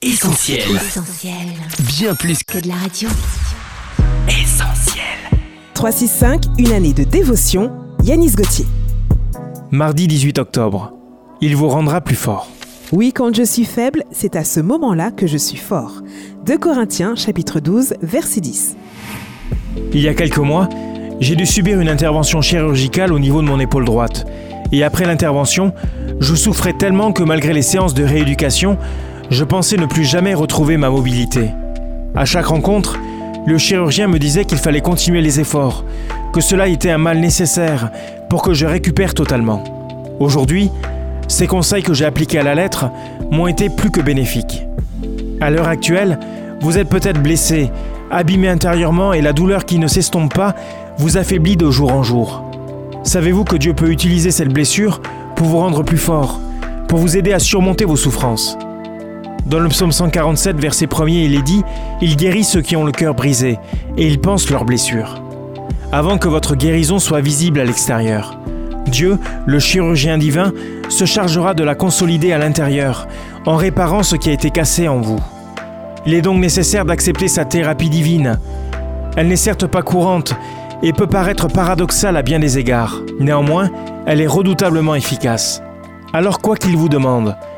Essentiel. Essentiel. Bien plus Que de la radio. qu'essentiel. 365, une année de dévotion, Yanis Gauthier. Mardi 18 octobre. Il vous rendra plus fort. Oui, quand je suis faible, c'est à ce moment-là que je suis fort. 2 Corinthiens, chapitre 12, verset 10. Il y a quelques mois, j'ai dû subir une intervention chirurgicale au niveau de mon épaule droite. Et après l'intervention, je souffrais tellement que malgré les séances de rééducation, je pensais ne plus jamais retrouver ma mobilité. À chaque rencontre, le chirurgien me disait qu'il fallait continuer les efforts, que cela était un mal nécessaire pour que je récupère totalement. Aujourd'hui, ces conseils que j'ai appliqués à la lettre m'ont été plus que bénéfiques. À l'heure actuelle, vous êtes peut-être blessé, abîmé intérieurement et la douleur qui ne s'estompe pas vous affaiblit de jour en jour. Savez-vous que Dieu peut utiliser cette blessure pour vous rendre plus fort, pour vous aider à surmonter vos souffrances? Dans le psaume 147, verset 1er, il est dit Il guérit ceux qui ont le cœur brisé, et il pense leurs blessures. Avant que votre guérison soit visible à l'extérieur, Dieu, le chirurgien divin, se chargera de la consolider à l'intérieur, en réparant ce qui a été cassé en vous. Il est donc nécessaire d'accepter sa thérapie divine. Elle n'est certes pas courante et peut paraître paradoxale à bien des égards. Néanmoins, elle est redoutablement efficace. Alors quoi qu'il vous demande,